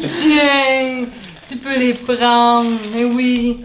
Tiens, tu peux les prendre, mais oui.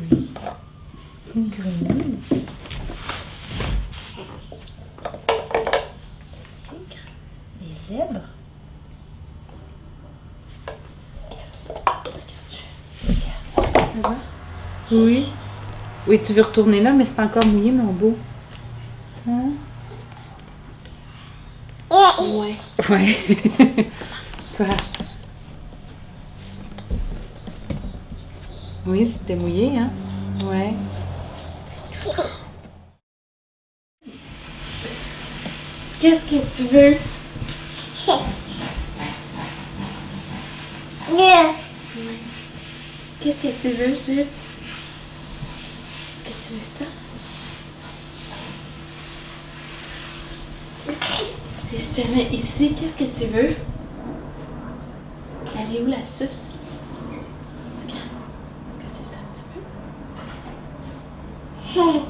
vais. Une grenouille. Tigre. Des zèbres. Oui. Oui, tu veux retourner là, mais c'est encore mouillé, mon beau. Hein? Ouais. Ouais. Quoi? Oui, c'était mouillé, hein? Ouais. Qu'est-ce que tu veux? Qu'est-ce que tu veux, Jules? Est-ce que tu veux ça? Si je te mets ici, qu'est-ce que tu veux? Elle est où la suce? 嘿